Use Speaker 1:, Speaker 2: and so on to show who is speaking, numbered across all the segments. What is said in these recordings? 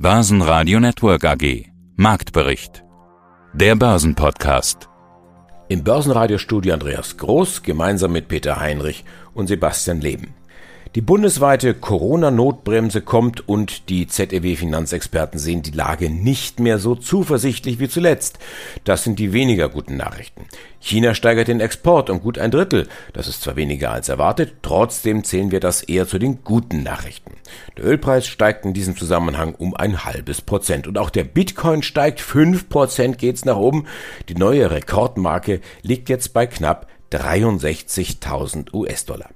Speaker 1: Börsenradio Network AG. Marktbericht. Der Börsenpodcast.
Speaker 2: Im Börsenradiostudio Andreas Groß gemeinsam mit Peter Heinrich und Sebastian Leben. Die bundesweite Corona-Notbremse kommt und die ZEW-Finanzexperten sehen die Lage nicht mehr so zuversichtlich wie zuletzt. Das sind die weniger guten Nachrichten. China steigert den Export um gut ein Drittel. Das ist zwar weniger als erwartet, trotzdem zählen wir das eher zu den guten Nachrichten. Der Ölpreis steigt in diesem Zusammenhang um ein halbes Prozent. Und auch der Bitcoin steigt fünf Prozent geht's nach oben. Die neue Rekordmarke liegt jetzt bei knapp 63.000 US-Dollar.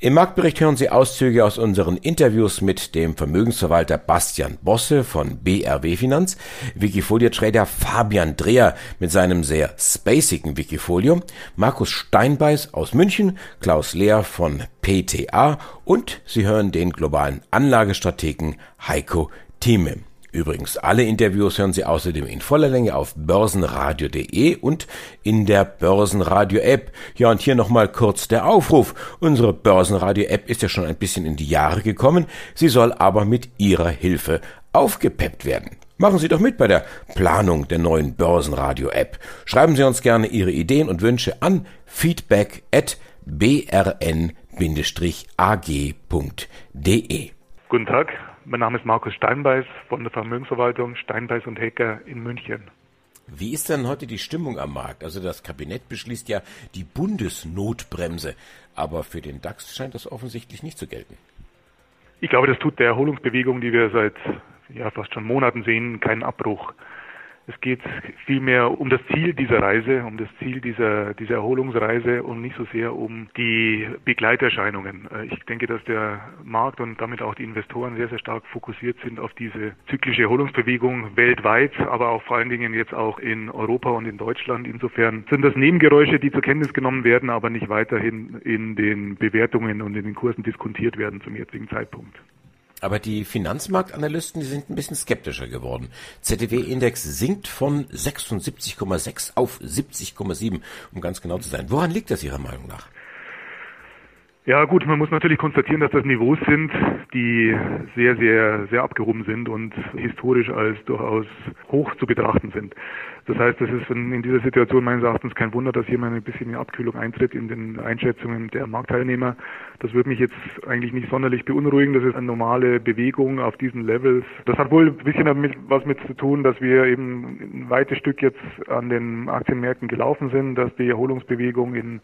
Speaker 2: Im Marktbericht hören Sie Auszüge aus unseren Interviews mit dem Vermögensverwalter Bastian Bosse von BRW Finanz, Wikifolio-Trader Fabian Dreher mit seinem sehr spacigen Wikifolio, Markus Steinbeiß aus München, Klaus Lehr von PTA und Sie hören den globalen Anlagestrategen Heiko Thieme. Übrigens, alle Interviews hören Sie außerdem in voller Länge auf börsenradio.de und in der Börsenradio-App. Ja, und hier nochmal kurz der Aufruf. Unsere Börsenradio-App ist ja schon ein bisschen in die Jahre gekommen. Sie soll aber mit Ihrer Hilfe aufgepeppt werden. Machen Sie doch mit bei der Planung der neuen Börsenradio-App. Schreiben Sie uns gerne Ihre Ideen und Wünsche an feedback at brn-ag.de.
Speaker 3: Guten Tag, mein Name ist Markus Steinbeiß von der Vermögensverwaltung Steinbeiß und Hecker in München.
Speaker 2: Wie ist denn heute die Stimmung am Markt? Also das Kabinett beschließt ja die Bundesnotbremse, aber für den DAX scheint das offensichtlich nicht zu gelten.
Speaker 3: Ich glaube, das tut der Erholungsbewegung, die wir seit ja, fast schon Monaten sehen, keinen Abbruch. Es geht vielmehr um das Ziel dieser Reise, um das Ziel dieser, dieser Erholungsreise und nicht so sehr um die Begleiterscheinungen. Äh, ich denke, dass der Markt und damit auch die Investoren sehr, sehr stark fokussiert sind auf diese zyklische Erholungsbewegung weltweit, aber auch vor allen Dingen jetzt auch in Europa und in Deutschland. Insofern sind das Nebengeräusche, die zur Kenntnis genommen werden, aber nicht weiterhin in den Bewertungen und in den Kursen diskontiert werden zum jetzigen Zeitpunkt.
Speaker 2: Aber die Finanzmarktanalysten, die sind ein bisschen skeptischer geworden. ZDW-Index sinkt von 76,6 auf 70,7, um ganz genau zu sein. Woran liegt das Ihrer Meinung nach?
Speaker 3: Ja gut, man muss natürlich konstatieren, dass das Niveaus sind, die sehr, sehr, sehr abgehoben sind und historisch als durchaus hoch zu betrachten sind. Das heißt, es ist in, dieser Situation meines Erachtens kein Wunder, dass hier mal ein bisschen eine Abkühlung eintritt in den Einschätzungen der Marktteilnehmer. Das würde mich jetzt eigentlich nicht sonderlich beunruhigen. Das ist eine normale Bewegung auf diesen Levels. Das hat wohl ein bisschen damit was mit zu tun, dass wir eben ein weites Stück jetzt an den Aktienmärkten gelaufen sind, dass die Erholungsbewegung in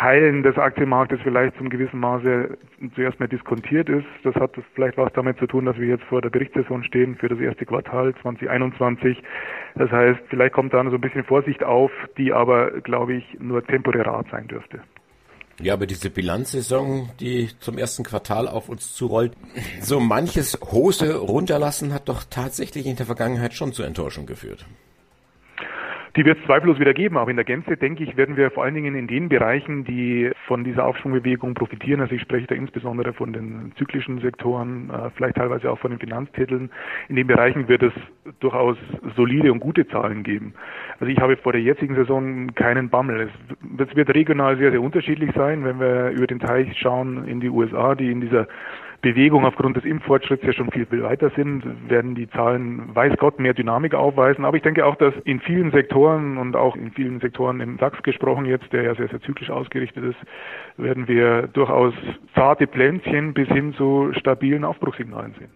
Speaker 3: Teilen des Aktienmarktes vielleicht zum gewissen Maße zuerst mal diskontiert ist. Das hat vielleicht was damit zu tun, dass wir jetzt vor der Berichtssaison stehen für das erste Quartal 2021. Das heißt, vielleicht kommt da so ein bisschen Vorsicht auf, die aber, glaube ich, nur temporär sein dürfte.
Speaker 2: Ja, aber diese Bilanzsaison, die zum ersten Quartal auf uns zurollt, so manches Hose runterlassen hat doch tatsächlich in der Vergangenheit schon zur Enttäuschung geführt.
Speaker 3: Die wird es zweifellos wieder geben, aber in der Gänze, denke ich, werden wir vor allen Dingen in den Bereichen, die von dieser Aufschwungbewegung profitieren, also ich spreche da insbesondere von den zyklischen Sektoren, äh, vielleicht teilweise auch von den Finanztiteln, in den Bereichen wird es durchaus solide und gute Zahlen geben. Also ich habe vor der jetzigen Saison keinen Bammel. Es, es wird regional sehr, sehr unterschiedlich sein, wenn wir über den Teich schauen in die USA, die in dieser Bewegung aufgrund des Impffortschritts ja schon viel, weiter sind, werden die Zahlen, weiß Gott, mehr Dynamik aufweisen. Aber ich denke auch, dass in vielen Sektoren und auch in vielen Sektoren im DAX gesprochen jetzt, der ja sehr, sehr zyklisch ausgerichtet ist, werden wir durchaus zarte Plänzchen bis hin zu stabilen Aufbruchssignalen sehen.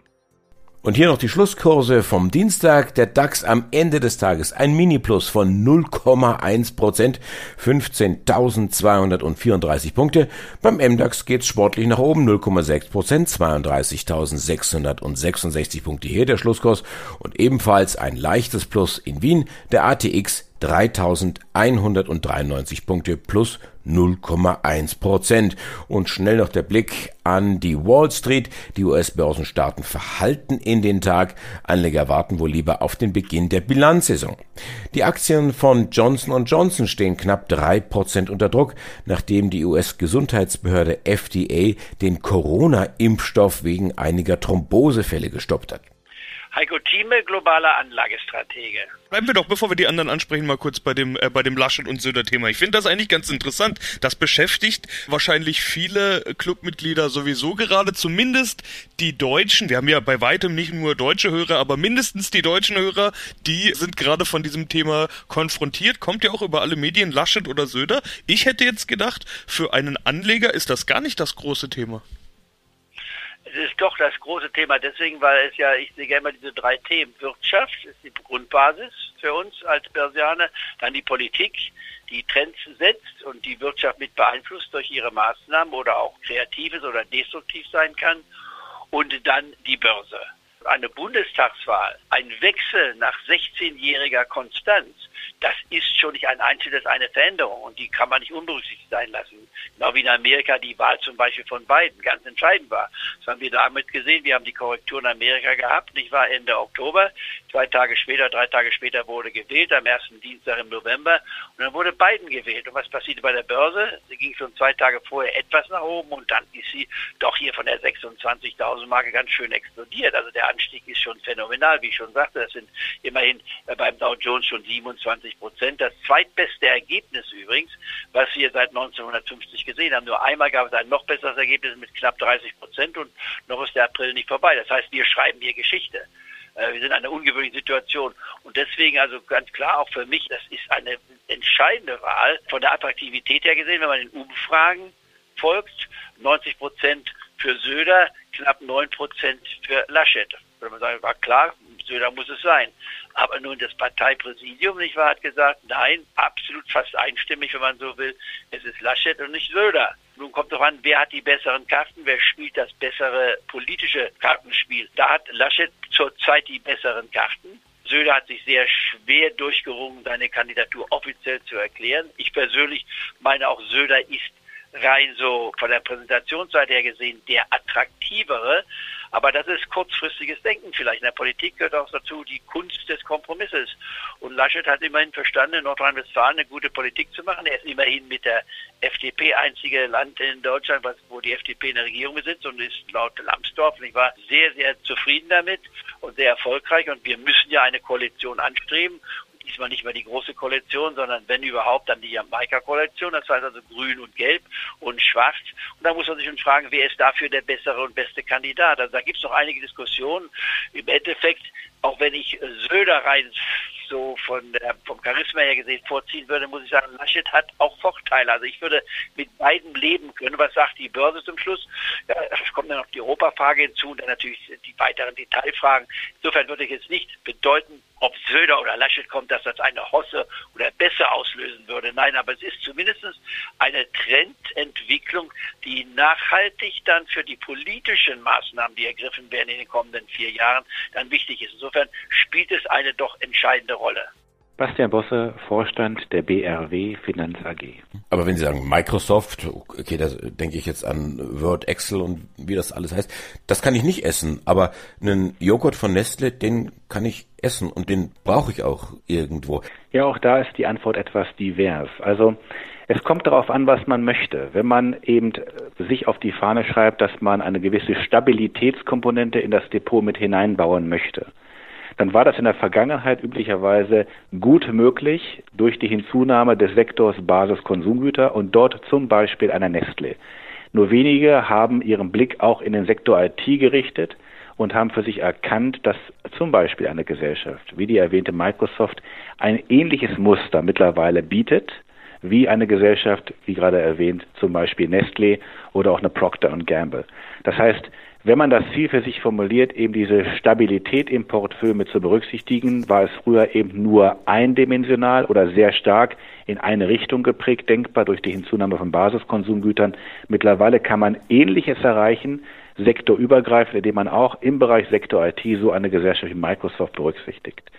Speaker 2: Und hier noch die Schlusskurse vom Dienstag. Der DAX am Ende des Tages ein Mini-Plus von 0,1 Prozent, 15.234 Punkte. Beim MDAX geht's sportlich nach oben, 0,6 Prozent, 32.666 Punkte hier der Schlusskurs. Und ebenfalls ein leichtes Plus in Wien, der ATX 3193 Punkte plus 0,1 Prozent. Und schnell noch der Blick an die Wall Street. Die US-Börsen starten verhalten in den Tag. Anleger warten wohl lieber auf den Beginn der Bilanzsaison. Die Aktien von Johnson Johnson stehen knapp drei Prozent unter Druck, nachdem die US-Gesundheitsbehörde FDA den Corona-Impfstoff wegen einiger Thrombosefälle gestoppt hat.
Speaker 4: Heiko Thieme, globaler Anlagestratege.
Speaker 5: Bleiben wir doch, bevor wir die anderen ansprechen, mal kurz bei dem, äh, bei dem Laschet und Söder-Thema. Ich finde das eigentlich ganz interessant. Das beschäftigt wahrscheinlich viele Clubmitglieder sowieso gerade, zumindest die Deutschen. Wir haben ja bei weitem nicht nur deutsche Hörer, aber mindestens die deutschen Hörer, die sind gerade von diesem Thema konfrontiert. Kommt ja auch über alle Medien, Laschet oder Söder. Ich hätte jetzt gedacht, für einen Anleger ist das gar nicht das große Thema
Speaker 4: ist doch das große Thema deswegen, weil es ja, ich sehe gerne mal diese drei Themen. Wirtschaft ist die Grundbasis für uns als Börsianer, dann die Politik, die Trends setzt und die Wirtschaft mit beeinflusst durch ihre Maßnahmen oder auch kreatives oder destruktiv sein kann und dann die Börse. Eine Bundestagswahl, ein Wechsel nach 16-jähriger Konstanz, das ist schon nicht ein einzelnes, eine Veränderung und die kann man nicht unberücksichtigt sein lassen. Genau wie in Amerika die Wahl zum Beispiel von Biden ganz entscheidend war. Das haben wir damit gesehen. Wir haben die Korrektur in Amerika gehabt, nicht wahr, Ende Oktober. Zwei Tage später, drei Tage später wurde gewählt, am ersten Dienstag im November. Und dann wurde Biden gewählt. Und was passierte bei der Börse? Sie ging schon zwei Tage vorher etwas nach oben und dann ist sie doch hier von der 26.000 Marke ganz schön explodiert. Also der Anstieg ist schon phänomenal, wie ich schon sagte. Das sind immerhin beim Dow Jones schon 27 Prozent. Das zweitbeste Ergebnis übrigens, was wir seit 1950 gesehen haben. Nur einmal gab es ein noch besseres Ergebnis mit knapp 30 Prozent und noch ist der April nicht vorbei. Das heißt, wir schreiben hier Geschichte. Äh, wir sind in einer ungewöhnlichen Situation. Und deswegen also ganz klar auch für mich, das ist eine entscheidende Wahl von der Attraktivität her gesehen, wenn man den Umfragen folgt. 90 Prozent für Söder, knapp 9 Prozent für Laschet. Würde man sagen, war klar, Söder muss es sein. Aber nun das Parteipräsidium, nicht wahr, hat gesagt, nein, absolut fast einstimmig, wenn man so will, es ist Laschet und nicht Söder. Nun kommt doch an, wer hat die besseren Karten, wer spielt das bessere politische Kartenspiel. Da hat Laschet zurzeit die besseren Karten. Söder hat sich sehr schwer durchgerungen, seine Kandidatur offiziell zu erklären. Ich persönlich meine auch, Söder ist rein so von der Präsentationsseite her gesehen der attraktivere. Aber das ist kurzfristiges Denken vielleicht. In der Politik gehört auch dazu die Kunst des Kompromisses. Und Laschet hat immerhin verstanden, in Nordrhein-Westfalen eine gute Politik zu machen. Er ist immerhin mit der FDP einzige Land in Deutschland, wo die FDP in der Regierung besitzt und ist laut Lambsdorff, ich war sehr, sehr zufrieden damit und sehr erfolgreich. Und wir müssen ja eine Koalition anstreben diesmal nicht mehr die große Koalition, sondern wenn überhaupt dann die Jamaika-Koalition, das heißt also grün und gelb und schwarz. Und da muss man sich schon fragen, wer ist dafür der bessere und beste Kandidat? Also da gibt es noch einige Diskussionen. Im Endeffekt, auch wenn ich Söder rein so von der, vom Charisma her gesehen vorziehen würde, muss ich sagen, Laschet hat auch Vorteile. Also ich würde mit beiden leben können. Was sagt die Börse zum Schluss? Ja, es kommt dann noch die Europafrage hinzu und dann natürlich die weiteren Detailfragen. Insofern würde ich jetzt nicht bedeuten, ob Söder oder Laschet kommt, dass das eine Hosse oder würde. Nein, aber es ist zumindest eine Trendentwicklung, die nachhaltig dann für die politischen Maßnahmen, die ergriffen werden in den kommenden vier Jahren, dann wichtig ist. Insofern spielt es eine doch entscheidende Rolle.
Speaker 6: Bastian Bosse, Vorstand der BRW Finanz AG.
Speaker 2: Aber wenn Sie sagen Microsoft, okay, da denke ich jetzt an Word, Excel und wie das alles heißt, das kann ich nicht essen. Aber einen Joghurt von Nestle, den kann ich essen und den brauche ich auch irgendwo.
Speaker 6: Ja, auch da ist die Antwort etwas divers. Also es kommt darauf an, was man möchte. Wenn man eben sich auf die Fahne schreibt, dass man eine gewisse Stabilitätskomponente in das Depot mit hineinbauen möchte, dann war das in der Vergangenheit üblicherweise gut möglich durch die Hinzunahme des Sektors Basiskonsumgüter und dort zum Beispiel einer Nestle. Nur wenige haben ihren Blick auch in den Sektor IT gerichtet und haben für sich erkannt, dass zum Beispiel eine Gesellschaft wie die erwähnte Microsoft ein ähnliches Muster mittlerweile bietet wie eine Gesellschaft, wie gerade erwähnt, zum Beispiel Nestle oder auch eine Procter Gamble. Das heißt, wenn man das Ziel für sich formuliert, eben diese Stabilität im Portfolio mit zu berücksichtigen, war es früher eben nur eindimensional oder sehr stark in eine Richtung geprägt, denkbar durch die Hinzunahme von Basiskonsumgütern. Mittlerweile kann man Ähnliches erreichen, sektorübergreifend, indem man auch im Bereich Sektor IT so eine Gesellschaft wie Microsoft berücksichtigt.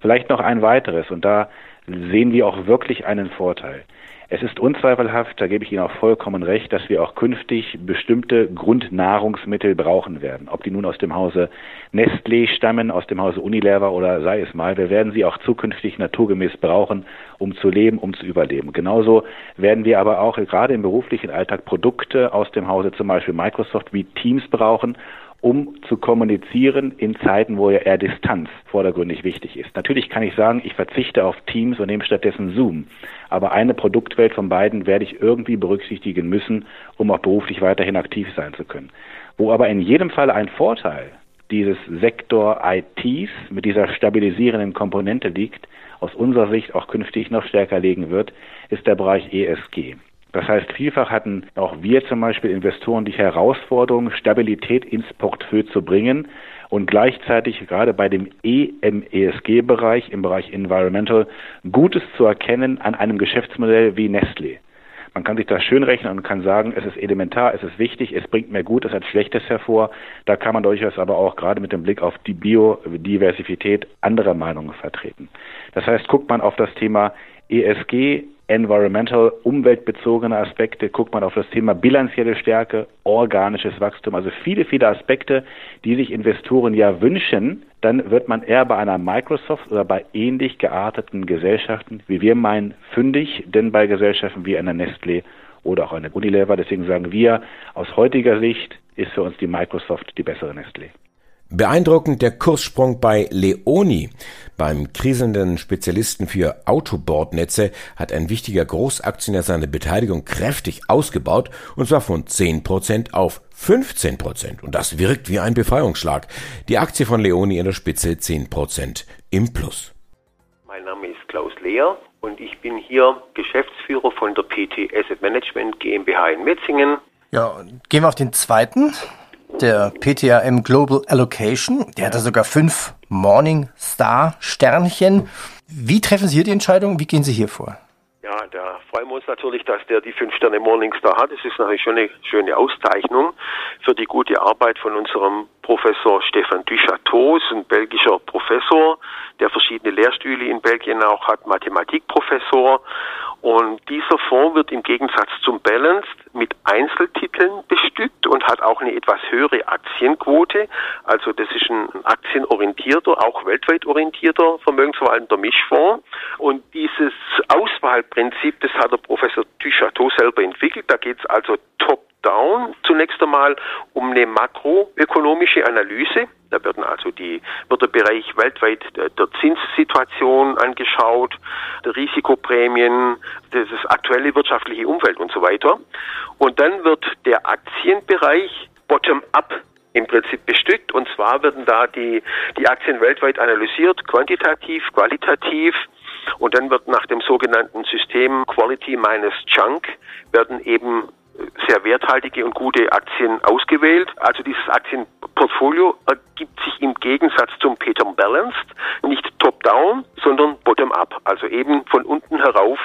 Speaker 6: Vielleicht noch ein weiteres, und da sehen wir auch wirklich einen Vorteil. Es ist unzweifelhaft, da gebe ich Ihnen auch vollkommen recht, dass wir auch künftig bestimmte Grundnahrungsmittel brauchen werden. Ob die nun aus dem Hause Nestlé stammen, aus dem Hause Unilever oder sei es mal, wir werden sie auch zukünftig naturgemäß brauchen, um zu leben, um zu überleben. Genauso werden wir aber auch gerade im beruflichen Alltag Produkte aus dem Hause zum Beispiel Microsoft wie Teams brauchen, um zu kommunizieren in Zeiten, wo ja eher Distanz vordergründig wichtig ist. Natürlich kann ich sagen, ich verzichte auf Teams und nehme stattdessen Zoom. Aber eine Produktwelt von beiden werde ich irgendwie berücksichtigen müssen, um auch beruflich weiterhin aktiv sein zu können. Wo aber in jedem Fall ein Vorteil dieses Sektor ITs mit dieser stabilisierenden Komponente liegt, aus unserer Sicht auch künftig noch stärker legen wird, ist der Bereich ESG. Das heißt, vielfach hatten auch wir zum Beispiel Investoren die Herausforderung, Stabilität ins Portfolio zu bringen und gleichzeitig gerade bei dem EMESG-Bereich, im Bereich Environmental, Gutes zu erkennen an einem Geschäftsmodell wie Nestlé. Man kann sich das schön rechnen und kann sagen, es ist elementar, es ist wichtig, es bringt mehr Gutes als Schlechtes hervor. Da kann man durchaus aber auch gerade mit dem Blick auf die Biodiversität andere Meinungen vertreten. Das heißt, guckt man auf das Thema ESG, environmental, umweltbezogene Aspekte, guckt man auf das Thema bilanzielle Stärke, organisches Wachstum, also viele, viele Aspekte, die sich Investoren ja wünschen, dann wird man eher bei einer Microsoft oder bei ähnlich gearteten Gesellschaften, wie wir meinen, fündig, denn bei Gesellschaften wie einer Nestlé oder auch einer Unilever, deswegen sagen wir, aus heutiger Sicht ist für uns die Microsoft die bessere Nestlé.
Speaker 2: Beeindruckend der Kurssprung bei Leoni. Beim kriselnden Spezialisten für Autobordnetze hat ein wichtiger Großaktionär seine Beteiligung kräftig ausgebaut, und zwar von 10% auf 15%. Und das wirkt wie ein Befreiungsschlag. Die Aktie von Leoni in der Spitze 10% im Plus.
Speaker 7: Mein Name ist Klaus Lehr und ich bin hier Geschäftsführer von der PT Asset Management GmbH in Metzingen.
Speaker 8: Ja, gehen wir auf den zweiten der PTAM Global Allocation. Der hat da sogar fünf Morningstar Sternchen. Wie treffen Sie hier die Entscheidung? Wie gehen Sie hier vor?
Speaker 7: Ja, da freuen wir uns natürlich, dass der die fünf Sterne Morningstar hat. Das ist natürlich eine schöne Auszeichnung für die gute Arbeit von unserem Professor Stefan Duchateau, ein belgischer Professor, der verschiedene Lehrstühle in Belgien auch hat, Mathematikprofessor und dieser Fonds wird im Gegensatz zum Balanced mit Einzeltiteln bestückt und hat auch eine etwas höhere Aktienquote. Also das ist ein aktienorientierter, auch weltweit orientierter vermögensverwaltender Mischfonds. Und dieses Auswahlprinzip, das hat der Professor Duchateau selber entwickelt. Da geht es also top down zunächst einmal um eine makroökonomische Analyse. Da werden also die, wird der Bereich weltweit der, der Zinssituation angeschaut, der Risikoprämien, das aktuelle wirtschaftliche Umfeld und so weiter. Und dann wird der Aktienbereich bottom-up im Prinzip bestückt. Und zwar werden da die, die Aktien weltweit analysiert, quantitativ, qualitativ. Und dann wird nach dem sogenannten System Quality minus Chunk werden eben sehr werthaltige und gute Aktien ausgewählt. Also dieses Aktienportfolio ergibt sich im Gegensatz zum Peter Balanced nicht top-down, sondern bottom-up. Also eben von unten herauf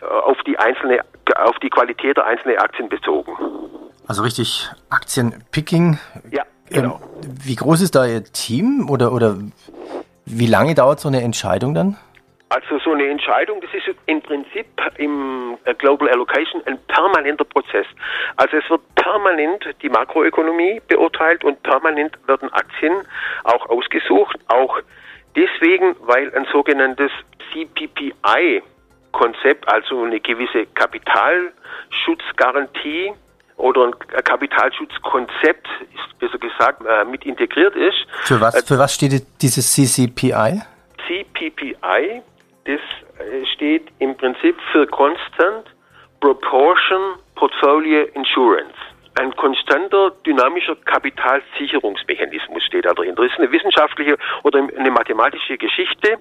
Speaker 7: äh, auf die einzelne, auf die Qualität der einzelnen Aktien bezogen.
Speaker 8: Also richtig Aktienpicking.
Speaker 7: Ja, genau.
Speaker 8: Ähm, wie groß ist da Ihr Team oder, oder wie lange dauert so eine Entscheidung dann?
Speaker 7: Also so eine Entscheidung, das ist im Prinzip im äh, Global Allocation ein permanenter Prozess. Also es wird permanent die Makroökonomie beurteilt und permanent werden Aktien auch ausgesucht, auch deswegen, weil ein sogenanntes CPPI Konzept, also eine gewisse Kapitalschutzgarantie oder ein Kapitalschutzkonzept, ist besser gesagt, äh, mit integriert ist.
Speaker 8: Für was, für was steht dieses CCPI?
Speaker 7: CPPI das äh, steht im Prinzip für Constant Proportion Portfolio Insurance. Ein konstanter dynamischer Kapitalsicherungsmechanismus steht da drin. Das ist eine wissenschaftliche oder eine mathematische Geschichte,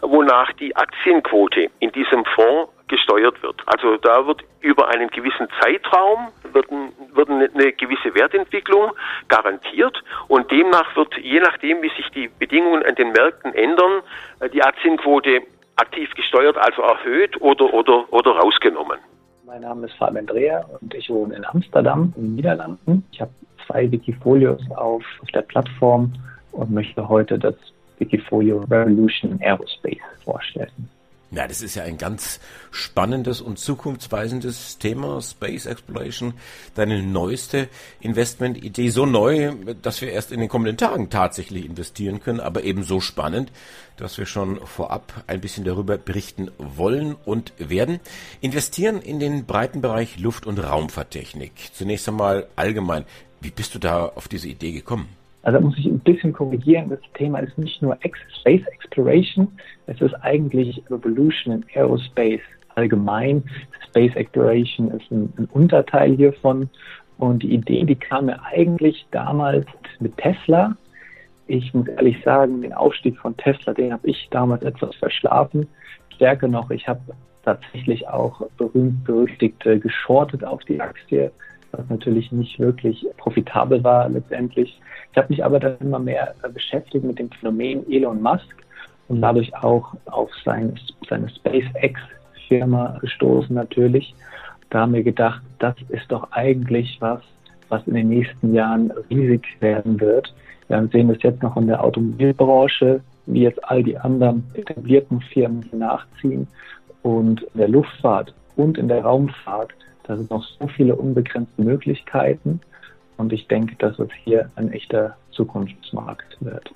Speaker 7: wonach die Aktienquote in diesem Fonds gesteuert wird. Also da wird über einen gewissen Zeitraum wird, wird eine gewisse Wertentwicklung garantiert und demnach wird, je nachdem, wie sich die Bedingungen an den Märkten ändern, äh, die Aktienquote aktiv gesteuert, also erhöht oder, oder, oder rausgenommen.
Speaker 9: Mein Name ist Fabian Dreher und ich wohne in Amsterdam, in den Niederlanden. Ich habe zwei Wikifolios auf, auf der Plattform und möchte heute das Wikifolio Revolution Aerospace vorstellen.
Speaker 2: Ja, das ist ja ein ganz spannendes und zukunftsweisendes Thema, Space Exploration. Deine neueste Investmentidee, so neu, dass wir erst in den kommenden Tagen tatsächlich investieren können, aber eben so spannend, dass wir schon vorab ein bisschen darüber berichten wollen und werden. Investieren in den breiten Bereich Luft- und Raumfahrttechnik. Zunächst einmal allgemein. Wie bist du da auf diese Idee gekommen?
Speaker 9: Also muss ich ein bisschen korrigieren. Das Thema ist nicht nur Space Exploration, es ist eigentlich Revolution in Aerospace allgemein. Space Exploration ist ein, ein Unterteil hiervon. Und die Idee, die kam mir eigentlich damals mit Tesla. Ich muss ehrlich sagen, den Aufstieg von Tesla, den habe ich damals etwas verschlafen. Stärker noch, ich habe tatsächlich auch berühmt berüchtigt äh, geschortet auf die Aktie was natürlich nicht wirklich profitabel war letztendlich. Ich habe mich aber dann immer mehr äh, beschäftigt mit dem Phänomen Elon Musk und dadurch auch auf sein, seine SpaceX-Firma gestoßen natürlich. Da haben wir gedacht, das ist doch eigentlich was, was in den nächsten Jahren riesig werden wird. Wir sehen das jetzt noch in der Automobilbranche, wie jetzt all die anderen etablierten Firmen nachziehen. Und in der Luftfahrt und in der Raumfahrt da sind noch so viele unbegrenzte Möglichkeiten und ich denke, dass es hier ein echter Zukunftsmarkt wird.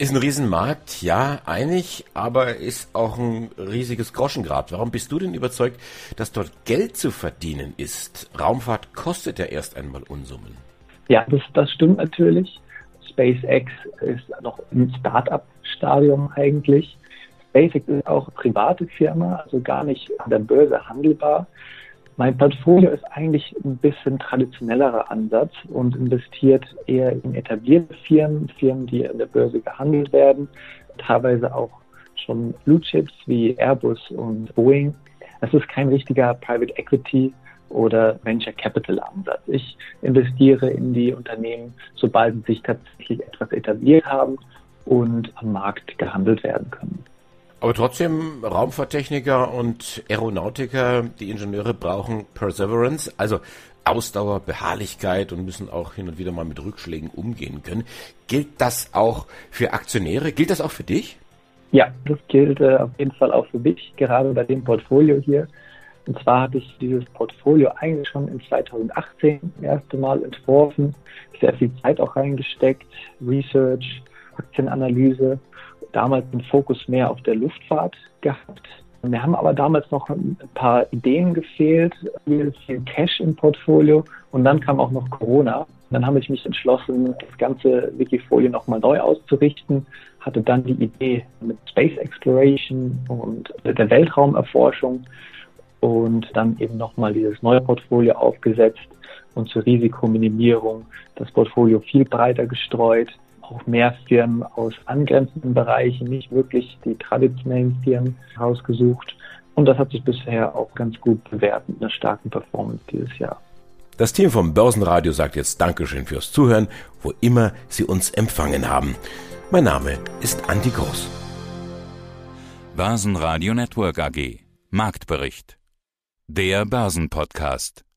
Speaker 2: Ist ein Riesenmarkt, ja, einig, aber ist auch ein riesiges Groschengrab. Warum bist du denn überzeugt, dass dort Geld zu verdienen ist? Raumfahrt kostet ja erst einmal Unsummen.
Speaker 9: Ja, das, das stimmt natürlich. SpaceX ist noch im Start-up-Stadium eigentlich. SpaceX ist auch eine private Firma, also gar nicht an der Börse handelbar. Mein Portfolio ist eigentlich ein bisschen traditionellerer Ansatz und investiert eher in etablierte Firmen, Firmen, die an der Börse gehandelt werden, teilweise auch schon Blue Chips wie Airbus und Boeing. Es ist kein richtiger Private Equity oder Venture Capital Ansatz. Ich investiere in die Unternehmen, sobald sie sich tatsächlich etwas etabliert haben und am Markt gehandelt werden können.
Speaker 2: Aber trotzdem, Raumfahrttechniker und Aeronautiker, die Ingenieure brauchen Perseverance, also Ausdauer, Beharrlichkeit und müssen auch hin und wieder mal mit Rückschlägen umgehen können. Gilt das auch für Aktionäre? Gilt das auch für dich?
Speaker 9: Ja, das gilt äh, auf jeden Fall auch für mich, gerade bei dem Portfolio hier. Und zwar hatte ich dieses Portfolio eigentlich schon in 2018 das erste Mal entworfen, sehr viel Zeit auch reingesteckt, Research, Aktienanalyse damals den Fokus mehr auf der Luftfahrt gehabt. Wir haben aber damals noch ein paar Ideen gefehlt, viel, viel Cash im Portfolio und dann kam auch noch Corona. Dann habe ich mich entschlossen, das ganze Wikifolio nochmal neu auszurichten, hatte dann die Idee mit Space Exploration und der Weltraumerforschung und dann eben nochmal dieses neue Portfolio aufgesetzt und zur Risikominimierung das Portfolio viel breiter gestreut, auch mehr Firmen aus angrenzenden Bereichen, nicht wirklich die traditionellen Firmen rausgesucht. Und das hat sich bisher auch ganz gut bewährt mit einer starken Performance dieses Jahr.
Speaker 2: Das Team vom Börsenradio sagt jetzt Dankeschön fürs Zuhören, wo immer Sie uns empfangen haben. Mein Name ist Andi Groß.
Speaker 1: Börsenradio Network AG. Marktbericht. Der Börsenpodcast.